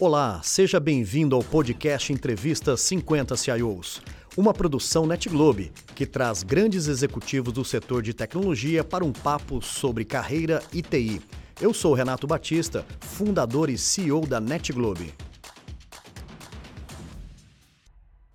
Olá, seja bem-vindo ao podcast Entrevista 50 CIOs, uma produção NetGlobe que traz grandes executivos do setor de tecnologia para um papo sobre carreira e TI. Eu sou Renato Batista, fundador e CEO da NetGlobe.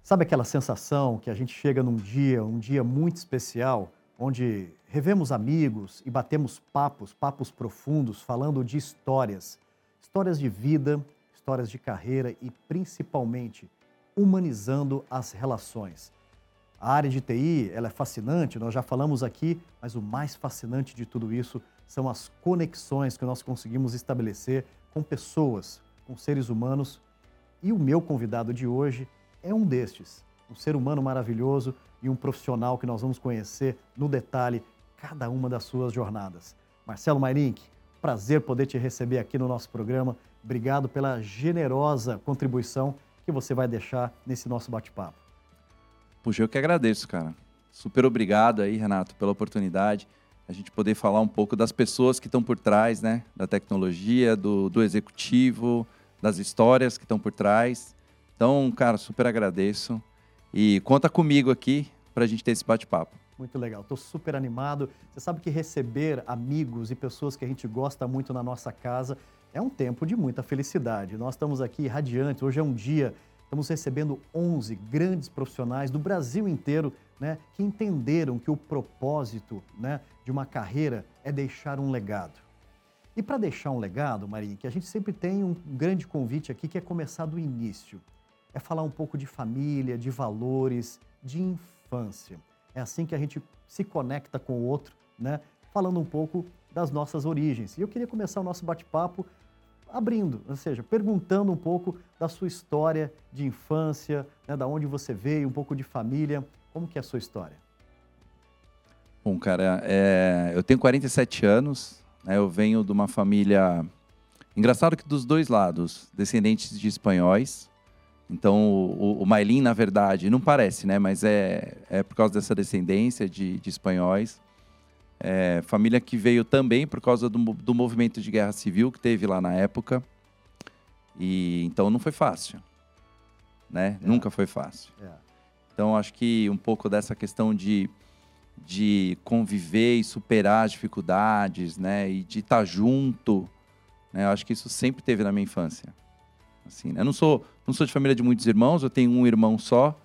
Sabe aquela sensação que a gente chega num dia, um dia muito especial, onde revemos amigos e batemos papos, papos profundos, falando de histórias, histórias de vida, histórias de carreira e, principalmente, humanizando as relações. A área de TI ela é fascinante, nós já falamos aqui, mas o mais fascinante de tudo isso são as conexões que nós conseguimos estabelecer com pessoas, com seres humanos. E o meu convidado de hoje é um destes, um ser humano maravilhoso e um profissional que nós vamos conhecer no detalhe cada uma das suas jornadas. Marcelo Mairink, prazer poder te receber aqui no nosso programa. Obrigado pela generosa contribuição que você vai deixar nesse nosso bate-papo. Puxa, eu que agradeço, cara. Super obrigado aí, Renato, pela oportunidade. A gente poder falar um pouco das pessoas que estão por trás, né? Da tecnologia, do, do executivo, das histórias que estão por trás. Então, cara, super agradeço. E conta comigo aqui para a gente ter esse bate-papo. Muito legal, estou super animado. Você sabe que receber amigos e pessoas que a gente gosta muito na nossa casa é um tempo de muita felicidade. Nós estamos aqui radiantes, hoje é um dia, estamos recebendo 11 grandes profissionais do Brasil inteiro né, que entenderam que o propósito né, de uma carreira é deixar um legado. E para deixar um legado, Marinho, que a gente sempre tem um grande convite aqui que é começar do início. É falar um pouco de família, de valores, de infância. É assim que a gente se conecta com o outro, né? Falando um pouco das nossas origens. E eu queria começar o nosso bate-papo abrindo, ou seja, perguntando um pouco da sua história de infância, né, da onde você veio, um pouco de família. Como que é a sua história? Bom, cara, é, eu tenho 47 anos, né, eu venho de uma família... Engraçado que dos dois lados, descendentes de espanhóis. Então, o, o Mailin, na verdade, não parece, né? Mas é, é por causa dessa descendência de, de espanhóis. É, família que veio também por causa do, do movimento de guerra civil que teve lá na época. E então não foi fácil, né? É. Nunca foi fácil. É. Então acho que um pouco dessa questão de, de conviver e superar as dificuldades, né? E de estar junto, né? Eu acho que isso sempre teve na minha infância. Assim, né? Eu não sou, não sou de família de muitos irmãos, eu tenho um irmão só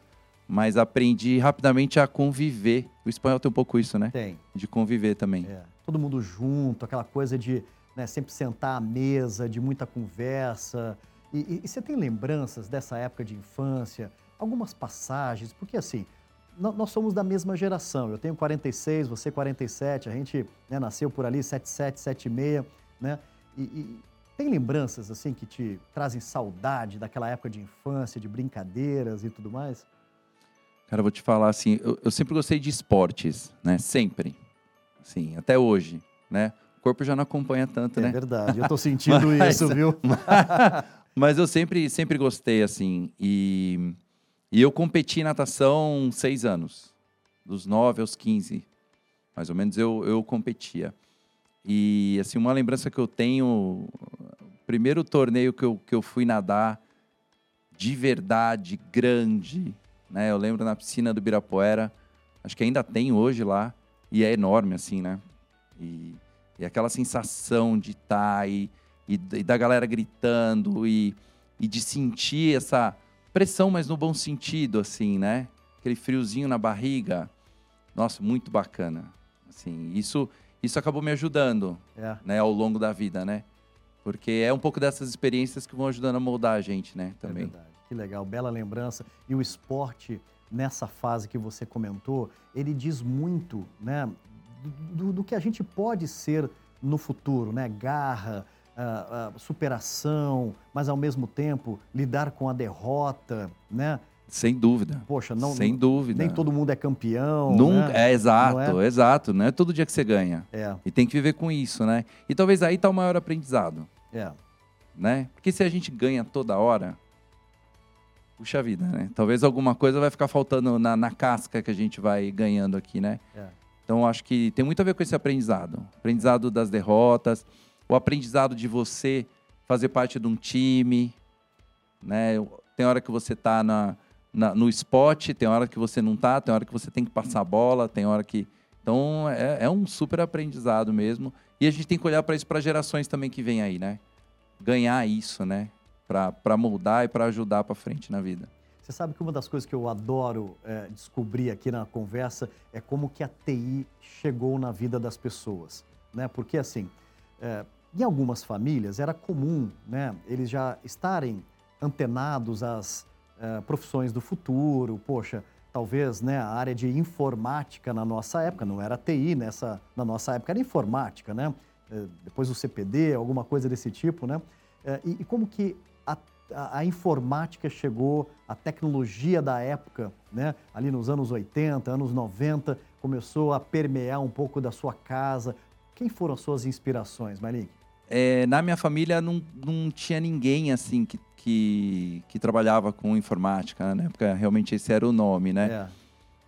mas aprendi rapidamente a conviver. O espanhol tem um pouco isso, né? Tem. De conviver também. É. Todo mundo junto, aquela coisa de né, sempre sentar à mesa, de muita conversa. E, e, e, você tem lembranças dessa época de infância? Algumas passagens? Porque assim, nós somos da mesma geração. Eu tenho 46, você 47, a gente né, nasceu por ali, 77, 76, né? E, e tem lembranças assim que te trazem saudade daquela época de infância, de brincadeiras e tudo mais? Cara, eu vou te falar assim, eu, eu, sempre gostei de esportes, né? Sempre. Assim, até hoje, né? O corpo já não acompanha tanto, é né? É verdade, eu tô sentindo mas, isso, viu? mas eu sempre, sempre gostei, assim. E, e eu competi em natação seis anos. Dos nove aos quinze, mais ou menos, eu, eu competia. E, assim, uma lembrança que eu tenho... O primeiro torneio que eu, que eu fui nadar de verdade, grande né? Eu lembro na piscina do Birapuera, acho que ainda tem hoje lá, e é enorme, assim, né? E, e aquela sensação de estar tá e, e, e, da galera gritando e, e de sentir essa pressão, mas no bom sentido, assim, né? Aquele friozinho na barriga. Nossa, muito bacana. Assim, isso, isso acabou me ajudando, é. né? Ao longo da vida, né? Porque é um pouco dessas experiências que vão ajudando a moldar a gente, né? É também. É verdade. Que legal, bela lembrança. E o esporte, nessa fase que você comentou, ele diz muito né, do, do que a gente pode ser no futuro, né? Garra, uh, uh, superação, mas ao mesmo tempo lidar com a derrota, né? Sem dúvida. Poxa, não. Sem dúvida. Nem todo mundo é campeão. Nunca, né? É exato, é? exato. Não é todo dia que você ganha. É. E tem que viver com isso, né? E talvez aí está o maior aprendizado. É. Né? Porque se a gente ganha toda hora, puxa vida, né? Talvez alguma coisa vai ficar faltando na, na casca que a gente vai ganhando aqui, né? É. Então, acho que tem muito a ver com esse aprendizado. Aprendizado das derrotas, o aprendizado de você fazer parte de um time, né? Tem hora que você tá na, na, no spot, tem hora que você não tá, tem hora que você tem que passar a bola, tem hora que. Então é, é um super aprendizado mesmo. E a gente tem que olhar para isso para gerações também que vem aí, né? Ganhar isso, né? Para moldar e para ajudar para frente na vida. Você sabe que uma das coisas que eu adoro é, descobrir aqui na conversa é como que a TI chegou na vida das pessoas, né? Porque assim, é, em algumas famílias era comum, né? Eles já estarem antenados às é, profissões do futuro, poxa, talvez né, a área de informática na nossa época, não era TI nessa, na nossa época, era informática, né? É, depois o CPD, alguma coisa desse tipo, né? É, e, e como que a, informática chegou, a tecnologia da época, né? Ali nos anos 80, anos 90, começou a permear um pouco da sua casa. Quem foram as suas inspirações, Malik? É, na minha família não, não tinha ninguém assim que que, que trabalhava com informática, né? Porque realmente esse era o nome, né? É.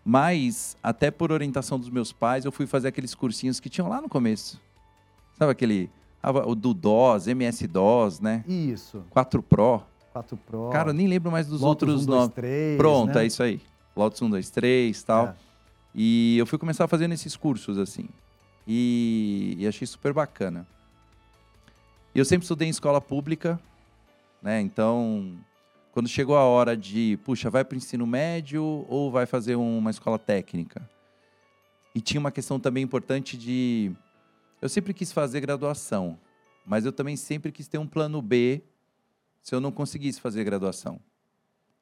Mas, até por orientação dos meus pais, eu fui fazer aqueles cursinhos que tinham lá no começo. Sabe aquele. O do DOS, MS-DOS, né? Isso. 4 Pro. 4 Pro. Cara, eu nem lembro mais dos Lotus outros 1, 2, 3, Pronto, né? é isso aí. Lotus 1, 2, 3 e tal. É. E eu fui começar fazendo esses cursos, assim. E, e achei super bacana. Eu sempre estudei em escola pública, né? Então, quando chegou a hora de, puxa, vai para o ensino médio ou vai fazer uma escola técnica? E tinha uma questão também importante de. Eu sempre quis fazer graduação, mas eu também sempre quis ter um plano B se eu não conseguisse fazer graduação.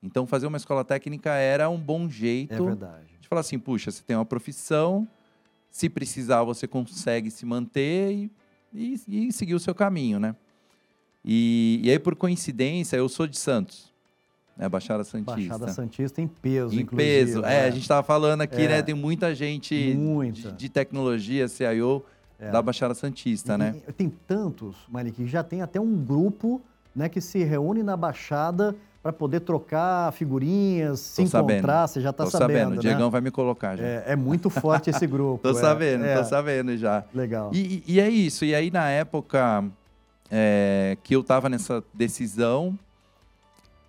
Então, fazer uma escola técnica era um bom jeito é de falar assim: puxa, você tem uma profissão, se precisar, você consegue se manter e, e, e seguir o seu caminho, né? E, e aí, por coincidência, eu sou de Santos. Né, Baixada Santista. Baixada Santista em peso, em inclusive. peso. É, a gente estava falando aqui, é. né? Tem muita gente muita. De, de, tecnologia, CIO, é. da Baixada Santista, né? Tem tantos, Malik, que já tem até um grupo né, que se reúne na Baixada para poder trocar figurinhas, se encontrar, você já está sabendo. sabendo. Né? O Diegão vai me colocar já. É, é muito forte esse grupo. tô é, sabendo, é. tô sabendo já. Legal. E, e, é isso. E aí, na época, é, que eu estava nessa decisão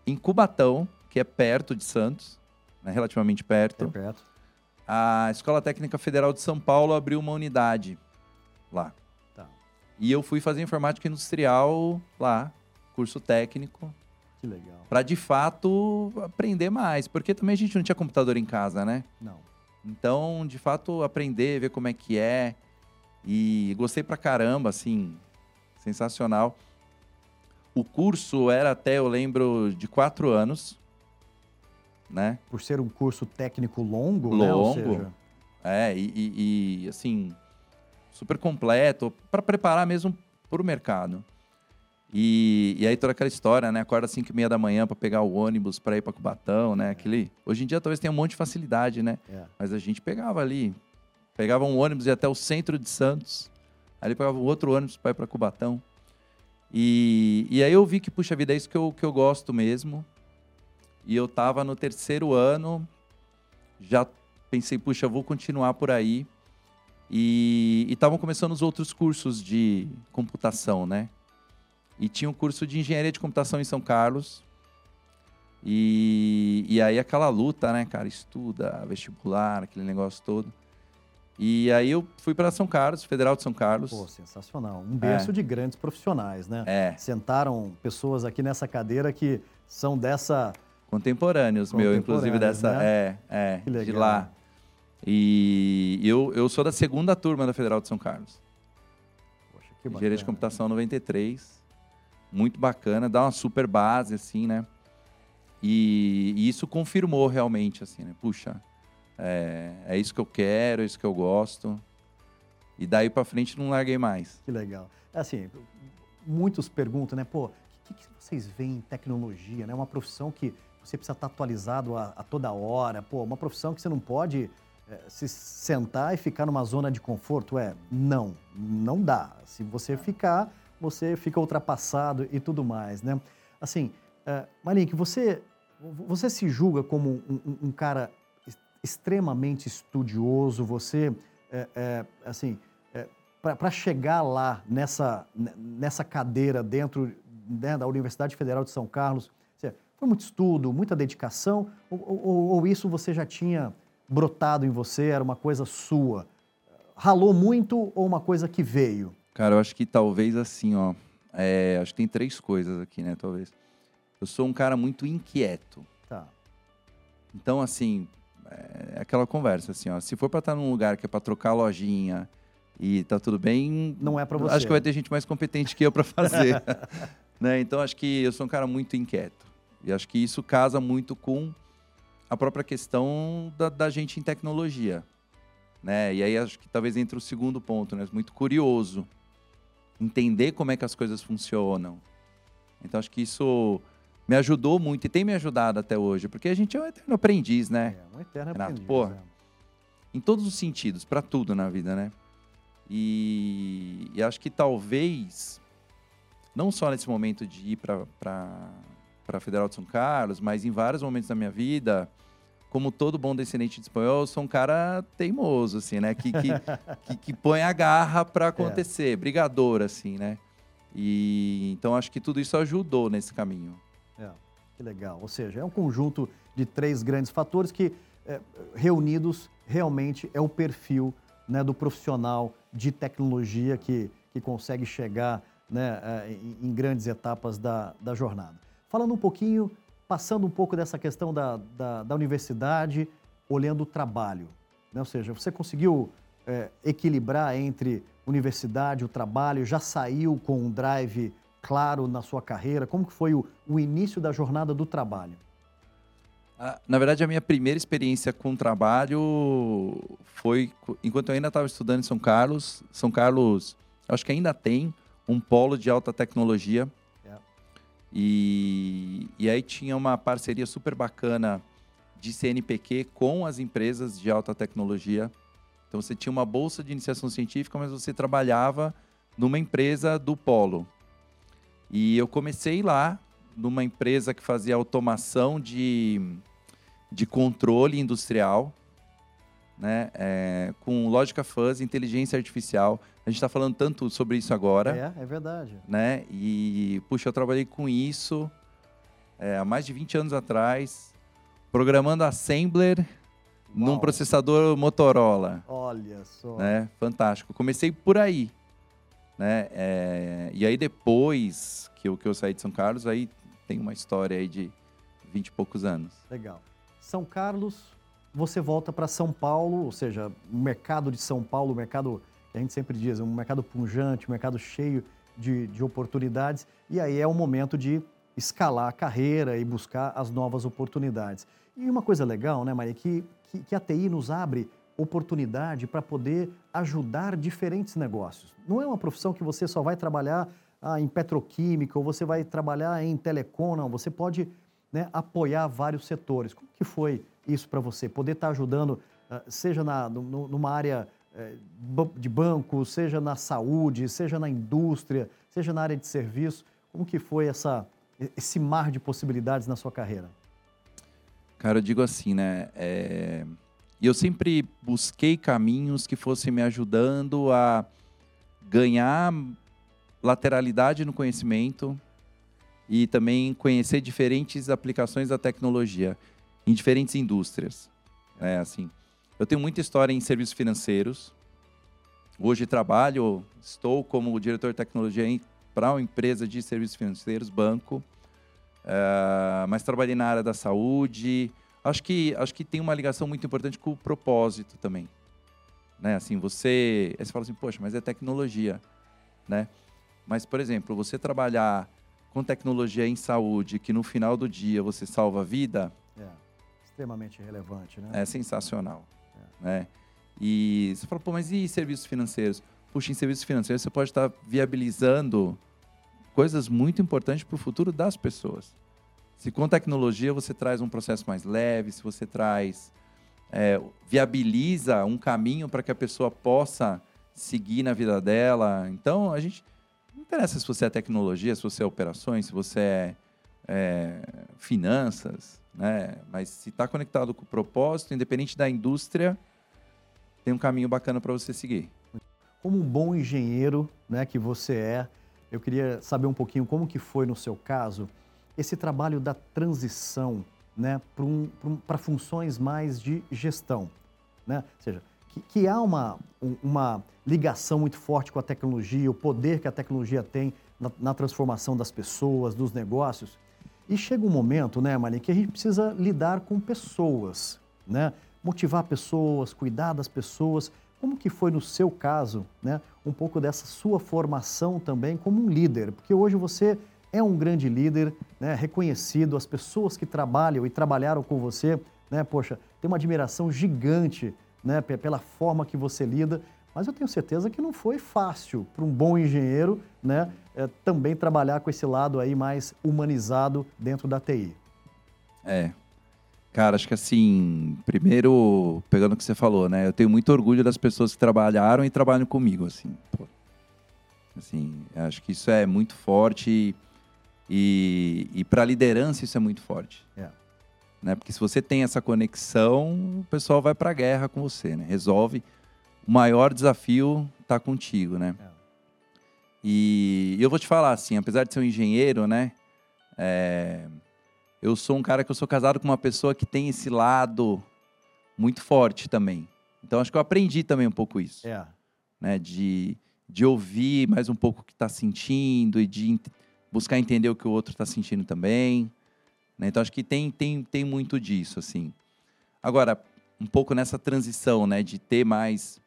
em Cubatão, que é perto de Santos, né, relativamente perto. É perto. A Escola Técnica Federal de São Paulo abriu uma unidade lá. Tá. E eu fui fazer informática industrial lá, curso técnico. Que legal. Para de fato aprender mais, porque também a gente não tinha computador em casa, né? Não. Então, de fato, aprender, ver como é que é. E gostei pra caramba, assim, sensacional. O curso era até, eu lembro, de quatro anos, né? Por ser um curso técnico longo, longo, né? Seja... É, e, e, e, assim, super completo, para preparar mesmo para o mercado. E, e, aí toda aquela história, né? Acorda às 5 e meia da manhã para pegar o ônibus para ir para Cubatão, né? É. Aquele... Hoje em dia talvez tenha um monte de facilidade, né? É. Mas a gente pegava ali, pegava um ônibus e até o centro de Santos, aí pegava um outro ônibus para ir para Cubatão. E, e aí eu vi que, puxa vida, é isso que eu, que eu gosto mesmo. E eu estava no terceiro ano, já pensei, puxa, vou continuar por aí. E estavam começando os outros cursos de computação, né? E tinha um curso de engenharia de computação em São Carlos. E, e aí aquela luta, né, cara? Estuda, vestibular, aquele negócio todo. E aí eu fui para São Carlos, Federal de São Carlos. Pô, sensacional. Um berço é. de grandes profissionais, né? É. Sentaram pessoas aqui nessa cadeira que são dessa... Contemporâneos, meu, inclusive dessa... Né? É, é, que legal. de lá. E eu, eu sou da segunda turma da Federal de São Carlos. Poxa, que bacana. Engenharia de Computação 93. Muito bacana, dá uma super base, assim, né? E, e isso confirmou realmente, assim, né? Puxa, é, é isso que eu quero, é isso que eu gosto. E daí para frente não larguei mais. Que legal. É assim, muitos perguntam, né? Pô, o que, que, vocês veem em tecnologia? Né? Uma profissão que você precisa estar atualizado a, a toda hora. Pô, uma profissão que você não pode é, se sentar e ficar numa zona de conforto. É, não, não dá. Se você ficar, você fica ultrapassado e tudo mais, né? Assim, é, Malik, você, você se julga como um, um, cara extremamente estudioso, você, é, é, assim, é, para chegar lá nessa, nessa cadeira dentro né, da Universidade Federal de São Carlos, Foi muito estudo, muita dedicação? Ou, ou, ou isso você já tinha brotado em você, era uma coisa sua? Ralou muito ou uma coisa que veio? Cara, eu acho que talvez assim, ó. É, acho que tem três coisas aqui, né? Talvez. Eu sou um cara muito inquieto. Tá. Então, assim, é aquela conversa, assim, ó. Se for para estar num lugar que é para trocar lojinha e tá tudo bem. Não é para você. Acho que vai ter gente mais competente que eu para fazer. né? Então, acho que eu sou um cara muito inquieto. E acho que isso casa muito com a própria questão da, da gente em tecnologia. Né? E aí acho que talvez entre o segundo ponto, né? Muito curioso. Entender como é que as coisas funcionam. Então, acho que isso me ajudou muito e tem me ajudado até hoje, porque a gente é um eterno aprendiz, né? É, um eterno Renato, aprendiz. pô, é. Em todos os sentidos, para tudo na vida, né? E, e acho que talvez, não só nesse momento de ir para a Federal de São Carlos, mas em vários momentos da minha vida, como todo bom descendente de espanhol, eu sou um cara teimoso, assim, né? Que, que, que, que põe a garra para acontecer, brigador, assim, né? E então acho que tudo isso ajudou nesse caminho. É, que legal. Ou seja, é um conjunto de três grandes fatores que, é, reunidos, realmente é o perfil né, do profissional de tecnologia que, que consegue chegar né, é, em, em grandes etapas da, da jornada. Falando um pouquinho, passando um pouco dessa questão da, da, da universidade, olhando o trabalho. Né? Ou seja, você conseguiu é, equilibrar entre universidade, o trabalho, já saiu com um drive claro na sua carreira? Como que foi o, o início da jornada do trabalho? Ah, Na verdade, a minha primeira experiência com trabalho foi enquanto eu ainda estava estudando em São Carlos. São Carlos, acho que ainda tem um polo de alta tecnologia. E, e aí tinha uma parceria super bacana de CNPq com as empresas de alta tecnologia. Então você tinha uma bolsa de iniciação científica, mas você trabalhava numa empresa do polo. E eu comecei lá, numa empresa que fazia automação de, de controle industrial, né? é, com lógica fuzzy, inteligência artificial. A gente está falando tanto sobre isso agora É, é verdade. né? E, puxa, eu trabalhei com isso é, há mais de 20 anos atrás, programando Assembler num Uau. processador Motorola, Olha só. né? Fantástico. Comecei por aí, né? É, e aí depois que eu, que eu saí de São Carlos, aí tem uma história aí de 20 e poucos anos. Legal. São Carlos, você volta para São Paulo, ou seja, o mercado de São Paulo, o mercado que a gente sempre diz, é um mercado punjante, um mercado cheio de, de oportunidades, e aí é o momento de escalar a carreira e buscar as novas oportunidades. E uma coisa legal, né, Maria, que, que, que a TI nos abre oportunidade para poder ajudar diferentes negócios. Não é uma profissão que você só vai trabalhar ah, em petroquímica ou você vai trabalhar em telecom, não. Você pode né, apoiar vários setores. Como que foi isso para você? Poder estar ajudando, ah, seja na, no- numa área eh, de banco, seja na saúde, seja na indústria, seja na área de serviço. Como que foi essa, esse mar de possibilidades na sua carreira? Cara, eu digo assim, né? é, eu sempre busquei caminhos que fossem me ajudando a ganhar lateralidade no conhecimento e também conhecer diferentes aplicações da tecnologia em diferentes indústrias. É assim. Eu tenho muita história em serviços financeiros. Hoje trabalho, estou como diretor de tecnologia para uma empresa de serviços financeiros, banco. Ah, mas trabalhei na área da saúde. Acho que, acho que tem uma ligação muito importante com o propósito também. Né? Assim, você, você fala assim, poxa, mas é tecnologia, né? Mas, por exemplo, você trabalhar com tecnologia em saúde, que no final do dia você salva a vida, É, extremamente relevante, né? é sensacional, né? E você fala, pô, mas e serviços financeiros? Puxa, em serviços financeiros você pode estar viabilizando coisas muito importantes para o futuro das pessoas. Se com tecnologia você traz um processo mais leve, se você traz, é, viabiliza um caminho para que a pessoa possa seguir na vida dela. Então, a gente interessa se você é tecnologia, se você é operações, se você é, é, finanças, né? Mas se está conectado com o propósito, independente da indústria, tem um caminho bacana para você seguir. Como um bom engenheiro né, que você é, eu queria saber um pouquinho como que foi no seu caso esse trabalho da transição né, para um, funções mais de gestão. Né? Ou seja, que, que há uma, uma ligação muito forte com a tecnologia, o poder que a tecnologia tem na, na transformação das pessoas, dos negócios. E chega um momento, né, Mani, que a gente precisa lidar com pessoas, né? Motivar pessoas, cuidar das pessoas. Como que foi no seu caso, né? Um pouco dessa sua formação também como um líder, porque hoje você é um grande líder, né? Reconhecido, as pessoas que trabalham e trabalharam com você, né? Poxa, tem uma admiração gigante, né? Pela forma que você lida. Mas eu tenho certeza que não foi fácil para um bom engenheiro, né? É, também trabalhar com esse lado aí mais humanizado dentro da TI. É. Cara, acho que assim, primeiro, pegando o que você falou, né? Eu tenho muito orgulho das pessoas que trabalharam e trabalham comigo, assim. Pô. Assim, acho que isso é muito forte e, e para liderança isso é muito forte. É. Né? Porque se você tem essa conexão, o pessoal vai para a guerra com você, né? Resolve. O maior desafio está contigo, né? É. E eu vou te falar assim, apesar de ser um engenheiro, né? É, eu sou um cara que eu sou casado com uma pessoa que tem esse lado muito forte também. Então acho que eu aprendi também um pouco isso. É. Né? De, de ouvir mais um pouco o que está sentindo e de buscar entender o que o outro está sentindo também. Né? Então acho que tem, tem, tem muito disso, assim. Agora, um pouco nessa transição, né? De ter mais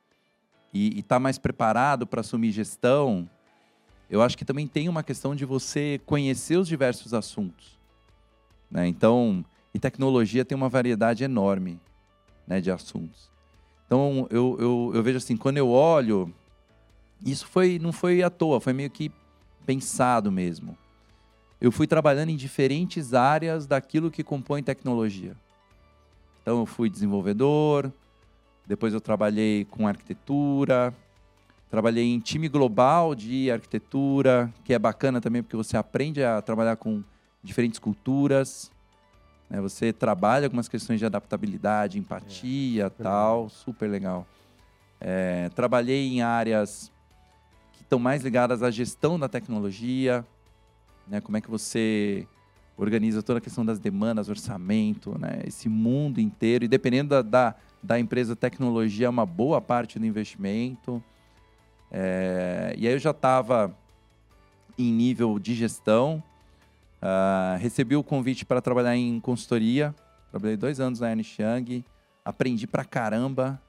e estar tá mais preparado para assumir gestão, eu acho que também tem uma questão de você conhecer os diversos assuntos. Né? Então, e tecnologia tem uma variedade enorme né, de assuntos. Então, eu, eu, eu vejo assim, quando eu olho, isso foi não foi à toa, foi meio que pensado mesmo. Eu fui trabalhando em diferentes áreas daquilo que compõe tecnologia. Então, eu fui desenvolvedor, depois eu trabalhei com arquitetura, Trabalhei em time global de arquitetura, que é bacana também porque você aprende a trabalhar com diferentes culturas. Né? Você trabalha algumas questões de adaptabilidade, empatia, é, tal, legal. super legal. É, trabalhei em áreas que estão mais ligadas à gestão da tecnologia, né? Como é que você organiza toda a questão das demandas, orçamento, né? Esse mundo inteiro. E dependendo da, da, da empresa, tecnologia é uma boa parte do investimento. É, e aí eu já estava em nível de gestão, uh, recebi o convite para trabalhar em consultoria, trabalhei dois anos na Ernst Young, aprendi pra caramba,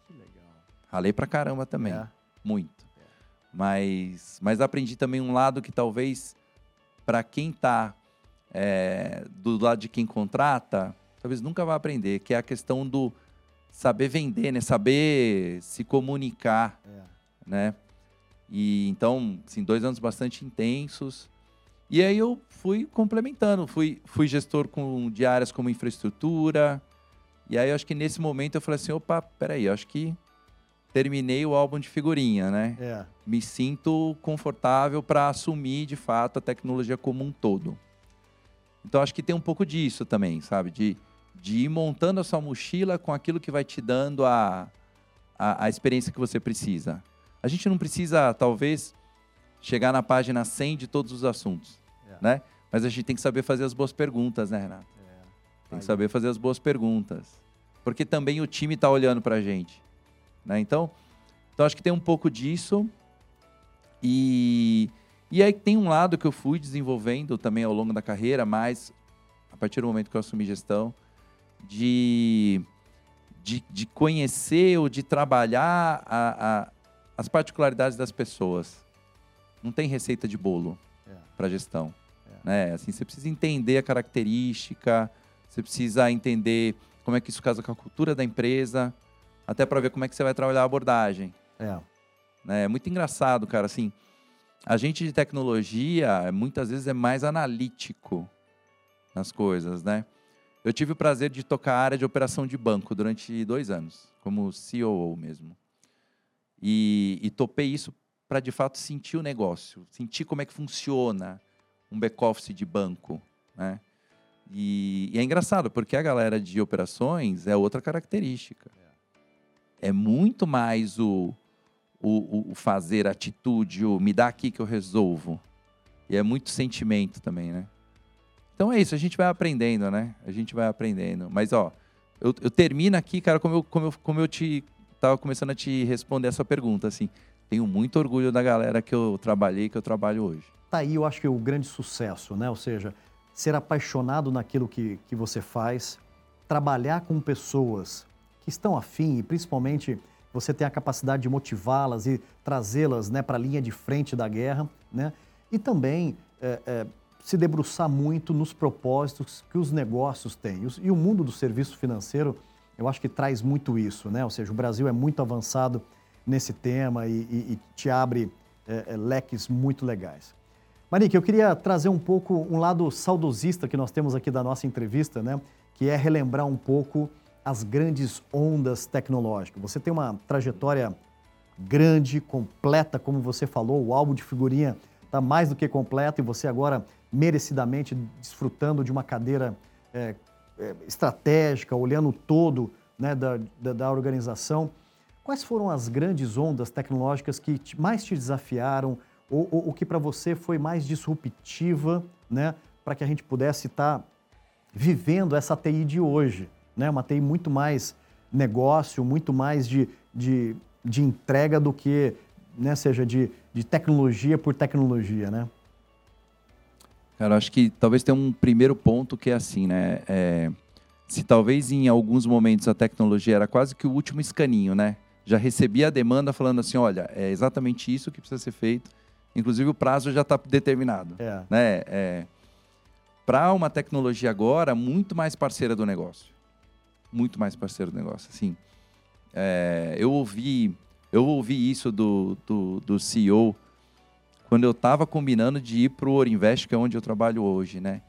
ralei pra caramba também, é. muito. Mas, mas aprendi também um lado que talvez para quem está é, do lado de quem contrata, talvez nunca vá aprender, que é a questão do saber vender, né? Saber se comunicar, é. né? E então, assim, dois anos bastante intensos. E aí eu fui complementando, fui, fui gestor com, de áreas como infraestrutura. E aí eu acho que nesse momento eu falei assim, opa, peraí, eu acho que terminei o álbum de figurinha, né? É. Me sinto confortável para assumir de fato a tecnologia como um todo. Então acho que tem um pouco disso também, sabe? De, de ir montando a sua mochila com aquilo que vai te dando a, a, a experiência que você precisa. A gente não precisa, talvez, chegar na página 100 de todos os assuntos, é. né? Mas a gente tem que saber fazer as boas perguntas, né, Renato? É. Tem que saber fazer as boas perguntas. Porque também o time está olhando para a gente. Né? Então, então, acho que tem um pouco disso. E, e aí tem um lado que eu fui desenvolvendo também ao longo da carreira, mas a partir do momento que eu assumi gestão, de, de, de conhecer ou de trabalhar a, a, as particularidades das pessoas. Não tem receita de bolo é. para gestão. É. Né? Assim, você precisa entender a característica, você precisa entender como é que isso casa com a cultura da empresa, até para ver como é que você vai trabalhar a abordagem. É. Né? é muito engraçado, cara. Assim, a gente de tecnologia muitas vezes é mais analítico nas coisas, né? Eu tive o prazer de tocar a área de operação de banco durante dois anos, como CEO mesmo. E, e topei isso para de fato sentir o negócio, sentir como é que funciona um back-office de banco, né? E, e, é engraçado, porque a galera de operações é outra característica. É muito mais o, o, o fazer, atitude, o me dá aqui que eu resolvo. E é muito sentimento também, né? Então é isso, a gente vai aprendendo, né? A gente vai aprendendo. Mas, ó, eu, eu termino aqui, cara, como eu, como eu, como eu te tava começando a te responder essa pergunta, assim. Tenho muito orgulho da galera que eu trabalhei, que eu trabalho hoje. Tá aí, eu acho que é o grande sucesso, né? Ou seja, ser apaixonado naquilo que, que você faz, trabalhar com pessoas que estão afim e principalmente você tem a capacidade de motivá-las e trazê-las né, para a linha de frente da guerra, né? E também é, é, se debruçar muito nos propósitos que os negócios têm. E o mundo do serviço financeiro, eu acho que traz muito isso, né? Ou seja, o Brasil é muito avançado nesse tema e, e, e te abre é, é leques muito legais. Marique, eu queria trazer um pouco um lado saudosista que nós temos aqui da nossa entrevista, né? Que é relembrar um pouco as grandes ondas tecnológicas. Você tem uma trajetória grande, completa, como você falou, o álbum de figurinha está mais do que completo e você agora merecidamente desfrutando de uma cadeira é, é, estratégica, olhando todo né, da, da, da, organização. Quais foram as grandes ondas tecnológicas que mais te desafiaram ou o que para você foi mais disruptiva, né, para que a gente pudesse estar tá vivendo essa TI de hoje? Né? Uma TI muito mais negócio, muito mais de, de, de entrega do que, né, seja de, de tecnologia por tecnologia, né? Cara, acho que talvez tenha um primeiro ponto que é assim, né? É, se talvez em alguns momentos a tecnologia era quase que o último escaninho, né? Já recebia a demanda falando assim, olha, é exatamente isso que precisa ser feito. Inclusive o prazo já está determinado, é. né? É, Para uma tecnologia agora muito mais parceira do negócio, muito mais parceira do negócio. Assim, é, eu ouvi, eu ouvi isso do, do, do CEO quando eu estava combinando de ir para o Orinvest, que é onde eu trabalho hoje, né?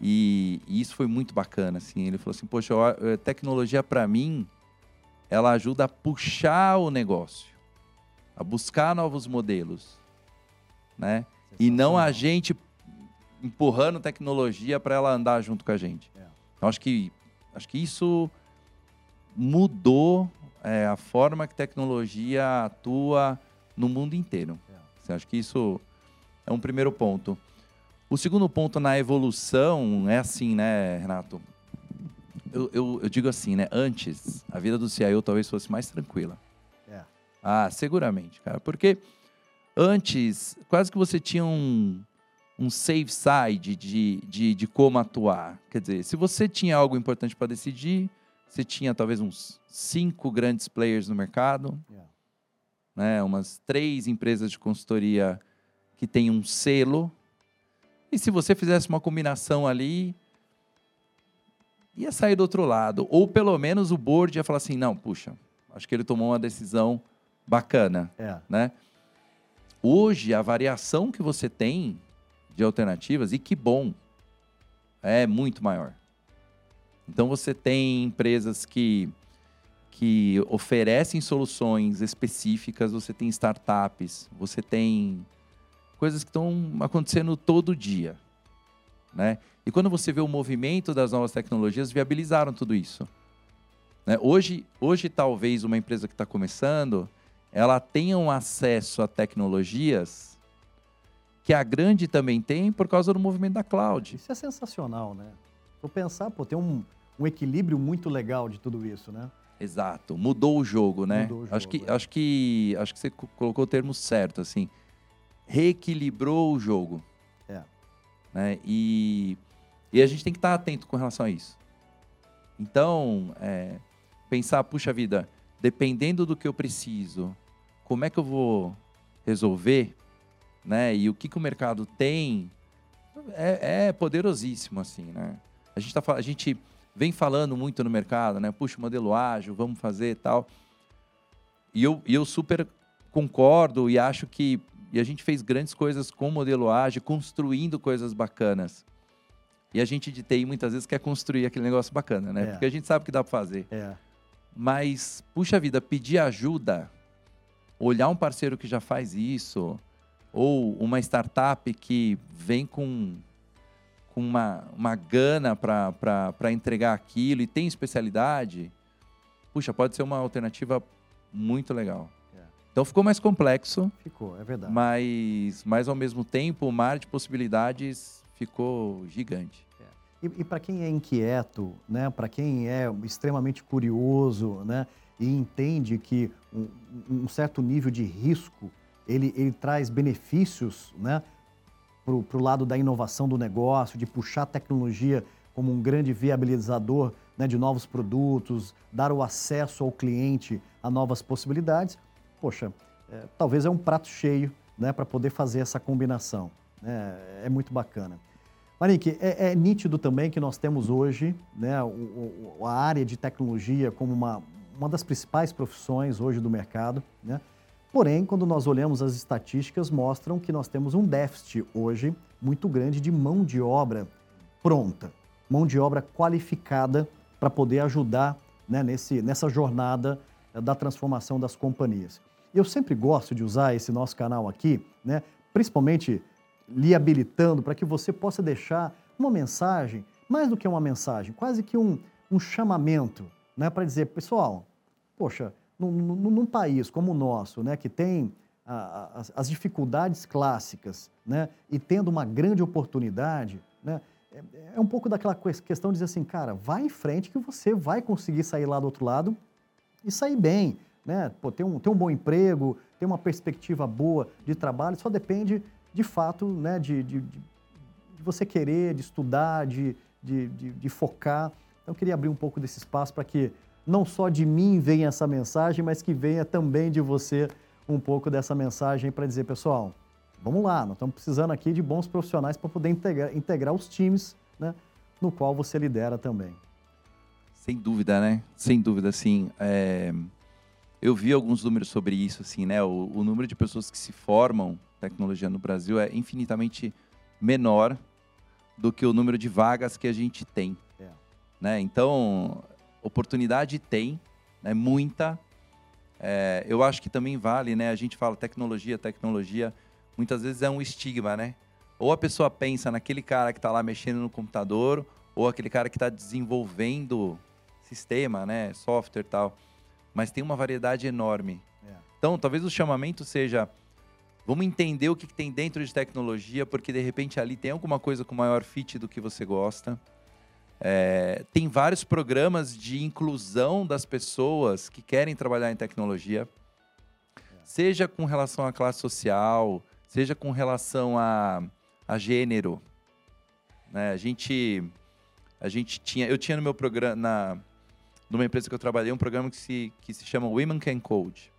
E, e, isso foi muito bacana, assim. Ele falou assim, poxa, a tecnologia para mim, ela ajuda a puxar o negócio, a buscar novos modelos, né? E não a gente empurrando tecnologia para ela andar junto com a gente. É. Então, acho que, acho que isso mudou é, a forma que tecnologia atua no mundo inteiro. Assim, acho que isso é um primeiro ponto. O segundo ponto na evolução é assim, né, Renato? Eu, eu, eu, digo assim, né? Antes, a vida do CIO talvez fosse mais tranquila. É. Ah, seguramente, cara. Porque antes, quase que você tinha um, um safe side de, de, de como atuar. Quer dizer, se você tinha algo importante para decidir, você tinha talvez uns cinco grandes players no mercado. Yeah né, umas três empresas de consultoria que têm um selo. E se você fizesse uma combinação ali, ia sair do outro lado. Ou pelo menos o board ia falar assim: não, puxa, acho que ele tomou uma decisão bacana. É. Né? Hoje, a variação que você tem de alternativas, e que bom, é muito maior. Então você tem empresas que que oferecem soluções específicas, você tem startups, você tem coisas que estão acontecendo todo dia, né? E quando você vê o movimento das novas tecnologias, viabilizaram tudo isso. Né? Hoje, hoje, talvez uma empresa que está começando, ela tenha um acesso a tecnologias que a grande também tem por causa do movimento da cloud. Isso é sensacional, né? Vou pensar, pô, tem um, um equilíbrio muito legal de tudo isso, né? Exato, mudou o jogo, né? Mudou o jogo, acho que é. acho que acho que você colocou o termo certo, assim, reequilibrou o jogo. É. Né? E e a gente tem que estar atento com relação a isso. Então, é, pensar, puxa vida, dependendo do que eu preciso, como é que eu vou resolver, né? E o que, que o mercado tem é, é poderosíssimo, assim, né? A gente, tá, a gente vem falando muito no mercado, né? Puxa, modelo ágil, vamos fazer e tal. E eu, e eu super concordo e acho que e a gente fez grandes coisas com o modelo ágil, construindo coisas bacanas. E a gente de TI muitas vezes quer construir aquele negócio bacana, né? É. Porque a gente sabe que dá para fazer. É. Mas, puxa vida, pedir ajuda, olhar um parceiro que já faz isso, ou uma startup que vem com com uma, uma gana para entregar aquilo e tem especialidade, puxa, pode ser uma alternativa muito legal. É. Então ficou mais complexo. Ficou, é verdade. Mas, mas ao mesmo tempo o mar de possibilidades ficou gigante. É. E, e para quem é inquieto, né, para quem é extremamente curioso, né, e entende que um, um certo nível de risco ele, ele traz benefícios, né, para o lado da inovação do negócio, de puxar a tecnologia como um grande viabilizador né, de novos produtos, dar o acesso ao cliente a novas possibilidades, poxa, é, talvez é um prato cheio né, para poder fazer essa combinação. Né, é muito bacana. Marique, é, é, nítido também que nós temos hoje né, o, o, a área de tecnologia como uma, uma das principais profissões hoje do mercado. Né? Porém, quando nós olhamos as estatísticas, mostram que nós temos um déficit hoje muito grande de mão de obra pronta, mão de obra qualificada para poder ajudar né, nesse, nessa jornada eh, da transformação das companhias. Eu sempre gosto de usar esse nosso canal aqui, né, principalmente lhe habilitando para que você possa deixar uma mensagem, mais do que uma mensagem, quase que um, um chamamento né, para dizer, pessoal, poxa, num, num, país como o nosso, né, que tem a, a, as dificuldades clássicas, né, e tendo uma grande oportunidade, né, é, é, um pouco daquela questão de dizer assim, cara, vai em frente que você vai conseguir sair lá do outro lado e sair bem, né? Pô, ter um, ter um bom emprego, ter uma perspectiva boa de trabalho, só depende, de fato, né, de, de, de você querer, de estudar, de, de, de, de focar. Então, eu queria abrir um pouco desse espaço para que não só de mim venha essa mensagem, mas que venha também de você um pouco dessa mensagem para dizer, pessoal, vamos lá, nós estamos precisando aqui de bons profissionais para poder integrar, integrar os times né, no qual você lidera também. Sem dúvida, né? Sem dúvida, sim. É... Eu vi alguns números sobre isso, assim, né? O, o número de pessoas que se formam tecnologia no Brasil é infinitamente menor do que o número de vagas que a gente tem. É. Né? Então, oportunidade tem, né, muita. É, eu acho que também vale, né? A gente fala tecnologia, tecnologia, muitas vezes é um estigma, né? Ou a pessoa pensa naquele cara que está lá mexendo no computador, ou aquele cara que está desenvolvendo sistema, né, software e tal. Mas tem uma variedade enorme. É. Então, talvez o chamamento seja vamos entender o que, que tem dentro de tecnologia, porque de repente ali tem alguma coisa com maior fit do que você gosta. É, tem vários programas de inclusão das pessoas que querem trabalhar em tecnologia, seja com relação à classe social, seja com relação a, a gênero. Né? A gente, a gente tinha, eu tinha no meu programa, na, numa empresa que eu trabalhei, um programa que se, que se chama Women Can Code.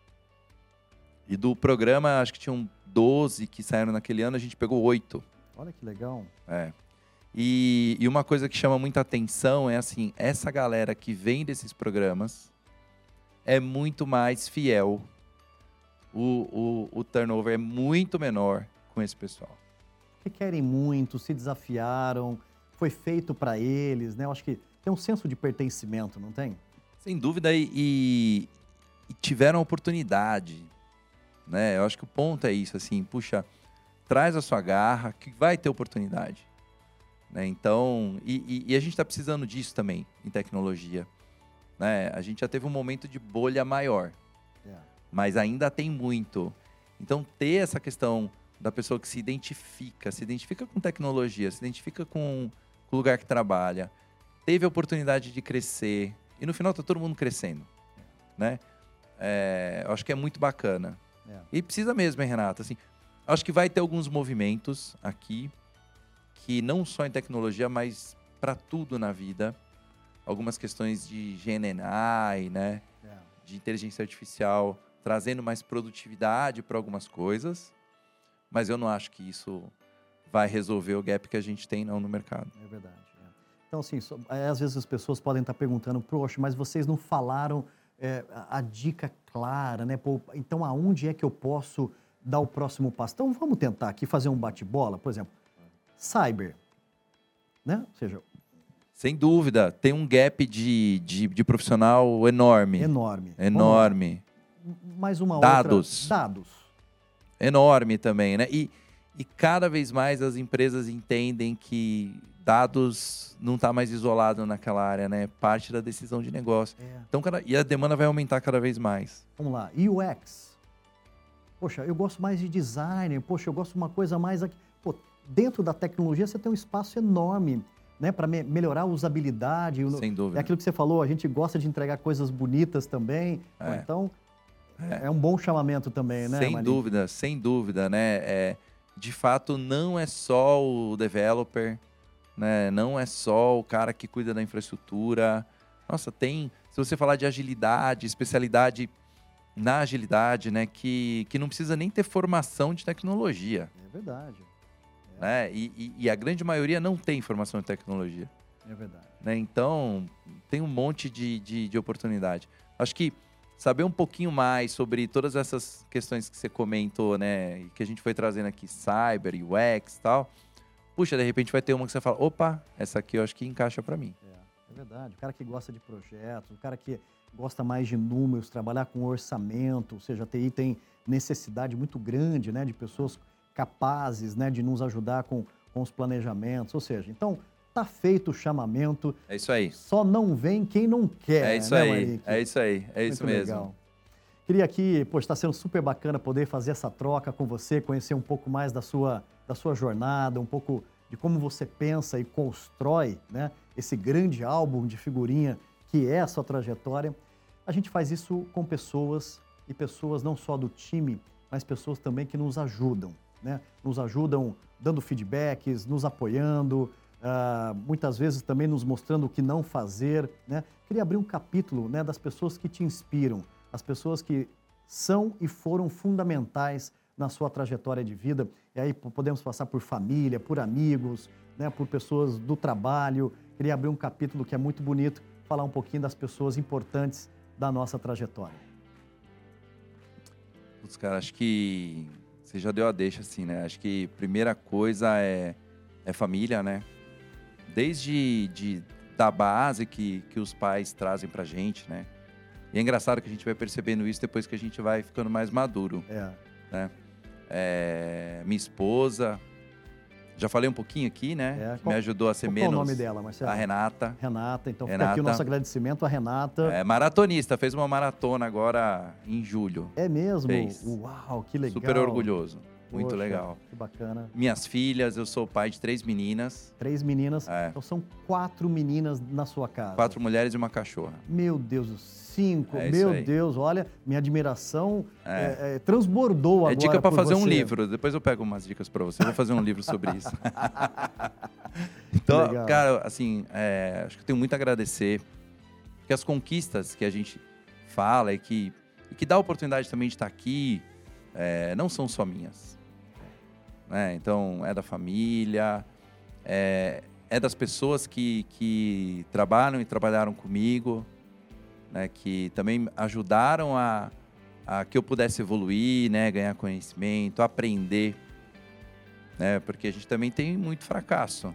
E do programa, acho que tinham 12 que saíram naquele ano, a gente pegou oito. Olha que legal. É. E, e uma coisa que chama muita atenção é assim, essa galera que vem desses programas é muito mais fiel. O, o, o turnover é muito menor com esse pessoal. Que querem muito, se desafiaram, foi feito para eles, né? Eu acho que tem um senso de pertencimento, não tem? Sem dúvida, e, e, e tiveram oportunidade, né? Eu acho que o ponto é isso, assim, puxa, traz a sua garra, que vai ter oportunidade. Né? Então, e, e, e, a gente está precisando disso também em tecnologia. Né? A gente já teve um momento de bolha maior, yeah. É. mas ainda tem muito. Então, ter essa questão da pessoa que se identifica, se identifica com tecnologia, se identifica com, com o lugar que trabalha, teve a oportunidade de crescer, e no final está todo mundo crescendo. Né? É, eu acho que é muito bacana. É. E precisa mesmo, hein, Renata? Assim, acho que vai ter alguns movimentos aqui que não só em tecnologia, mas para tudo na vida, algumas questões de GNI, né, é. de inteligência artificial, trazendo mais produtividade para algumas coisas, mas eu não acho que isso vai resolver o gap que a gente tem não no mercado. É verdade. É. Então, assim, só, é, às vezes as pessoas podem estar perguntando, poxa, mas vocês não falaram é, a, a, dica clara, né? Pô, então, aonde é que eu posso dar o próximo passo? Então, vamos tentar aqui fazer um bate-bola, por exemplo cyber. Né? Ou seja, sem dúvida, tem um gap de, de, de profissional enorme. Enorme. Enorme. Mais uma dados. outra. Dados. Enorme também, né? E, e cada vez mais as empresas entendem que dados não está mais isolado naquela área, né? É parte da decisão de negócio. É. Então, cada, e a demanda vai aumentar cada vez mais. Vamos lá. UX. Poxa, eu gosto mais de design. Poxa, eu gosto de uma coisa mais aqui. Pô, dentro da tecnologia você tem um espaço enorme né, para me melhorar a usabilidade. Sem dúvida. É aquilo que você falou, a gente gosta de entregar coisas bonitas também. É. Então, é. é. um bom chamamento também, né? Sem dúvida, sem dúvida, né? É, de fato, não é só o developer, né? Não é só o cara que cuida da infraestrutura. Nossa, tem. Se você falar de agilidade, especialidade na agilidade, né? Que, que não precisa nem ter formação de tecnologia. É verdade. É. Né? E, e, e, a grande maioria não tem formação de tecnologia. É verdade. Né? Então, tem um monte de, de, de oportunidade. Acho que saber um pouquinho mais sobre todas essas questões que você comentou, né? E que a gente foi trazendo aqui, cyber, UX e tal. Puxa, de repente vai ter uma que você fala, opa, essa aqui eu acho que encaixa para mim. É, é verdade. O cara que gosta de projetos, o cara que gosta mais de números, trabalhar com orçamento, ou seja, a TI tem necessidade muito grande, né, de pessoas capazes, né, de nos ajudar com, com os planejamentos, ou seja, então tá feito o chamamento. É isso aí. Só não vem quem não quer. É isso né, aí. Marique? É isso aí. É isso Muito mesmo. Legal. Queria aqui, pô, está sendo super bacana poder fazer essa troca com você, conhecer um pouco mais da sua, da sua jornada, um pouco de como você pensa e constrói né, esse grande álbum de figurinha que é a sua trajetória. A gente faz isso com pessoas e pessoas não só do time, mas pessoas também que nos ajudam, né? Nos ajudam dando feedbacks, nos apoiando, uh, muitas vezes também nos mostrando o que não fazer, né? Queria abrir um capítulo, né, das pessoas que te inspiram, as pessoas que são e foram fundamentais na sua trajetória de vida. E aí podemos passar por família, por amigos, né, por pessoas do trabalho. Queria abrir um capítulo que é muito bonito, falar um pouquinho das pessoas importantes da nossa trajetória. Putz, cara, acho que você já deu a deixa, assim, né? Acho que primeira coisa é, é família, né? Desde de, da base que, que os pais trazem pra gente, né? E é engraçado que a gente vai percebendo isso depois que a gente vai ficando mais maduro. É. Né? É, minha esposa, já falei um pouquinho aqui, né? É, que me ajudou a ser qual menos. Qual o nome dela, Marcelo? A Renata. Renata, então Renata. fica aqui o nosso agradecimento à Renata. É maratonista, fez uma maratona agora em julho. É mesmo? Fez. Uau, que legal. Super orgulhoso. Muito Poxa, legal. Que bacana. Minhas filhas, eu sou pai de três meninas. Três meninas. É. Então são quatro meninas na sua casa. Quatro mulheres e uma cachorra. Meu Deus, cinco. É Meu. Deus, olha, minha admiração É. é, é, transbordou agora. É dica para fazer um você. livro. Depois eu pego umas dicas para você. Eu vou fazer um livro sobre isso. então, Legal. cara, assim, é, acho que eu tenho muito a agradecer. Porque as conquistas que a gente fala e que, e que dá a oportunidade também de estar aqui, é, não são só minhas. Né? Então, é da família, é, é das pessoas que, que trabalham e trabalharam comigo, né? que também ajudaram a, a que eu pudesse evoluir, né? ganhar conhecimento, aprender. Né? Porque a gente também tem muito fracasso.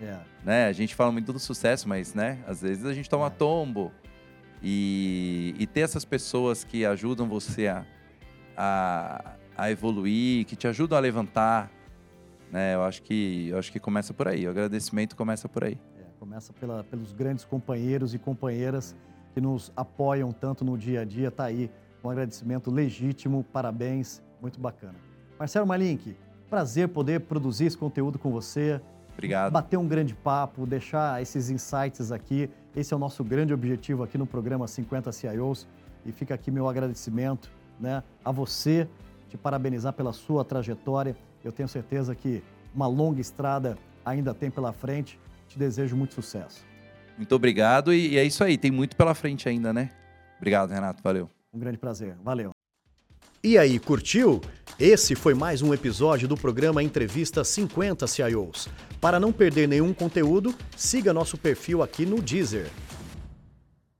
É. Né? A gente fala muito do sucesso, mas né? às vezes a gente toma É. tombo. E, e ter essas pessoas que ajudam você a, a, a evoluir, que te ajudam a levantar, né? Eu acho que eu acho que começa por aí. O agradecimento começa por aí. É, começa pela- pelos grandes companheiros e companheiras que nos apoiam tanto no dia a dia. Tá aí um agradecimento legítimo, parabéns, muito bacana. Marcelo Malink, prazer poder produzir esse conteúdo com você, Obrigado. bater um grande papo, deixar esses insights aqui. Esse é o nosso grande objetivo aqui no programa 50 CIOs. E fica aqui meu agradecimento né, a você, te parabenizar pela sua trajetória. Eu tenho certeza que uma longa estrada ainda tem pela frente. Te desejo muito sucesso. Muito obrigado e, é isso aí. Tem muito pela frente ainda, né? Obrigado, Renato. Valeu. Um grande prazer. Valeu. E aí, curtiu? Esse foi mais um episódio do programa Entrevista 50 CIOs. Para não perder nenhum conteúdo, siga nosso perfil aqui no Deezer.